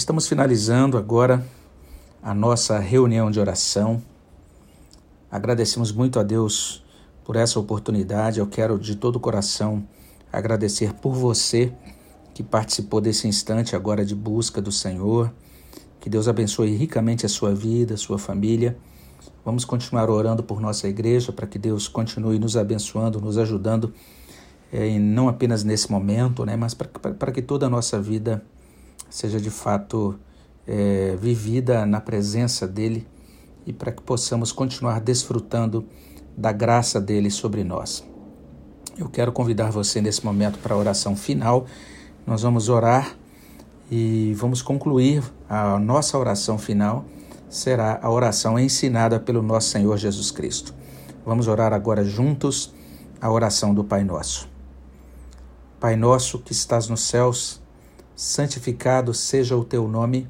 Estamos finalizando agora a nossa reunião de oração. Agradecemos muito a Deus por essa oportunidade. Eu quero de todo o coração agradecer por você que participou desse instante agora de busca do Senhor. Que Deus abençoe ricamente a sua vida, a sua família. Vamos continuar orando por nossa igreja para que Deus continue nos abençoando, nos ajudando, é, não apenas nesse momento, né, mas para que toda a nossa vida seja de fato é, vivida na presença dEle e para que possamos continuar desfrutando da graça dele sobre nós. Eu quero convidar você nesse momento para a oração final. Nós vamos orar e vamos concluir a nossa oração final. Será a oração ensinada pelo nosso Senhor Jesus Cristo. Vamos orar agora juntos a oração do Pai Nosso. Pai nosso que estás nos céus, santificado seja o teu nome.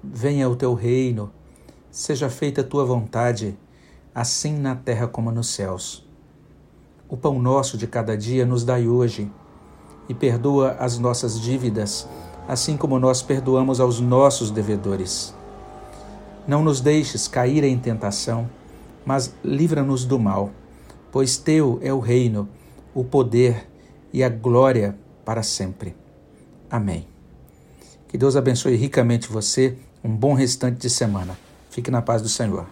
Venha o teu reino, seja feita a tua vontade, assim na terra como nos céus. O pão nosso de cada dia nos dai hoje, e perdoa as nossas dívidas assim como nós perdoamos aos nossos devedores. Não nos deixes cair em tentação, mas livra-nos do mal, pois teu é o reino, o poder e a glória para sempre. Amém. Que Deus abençoe ricamente você. Um bom restante de semana. Fique na paz do Senhor.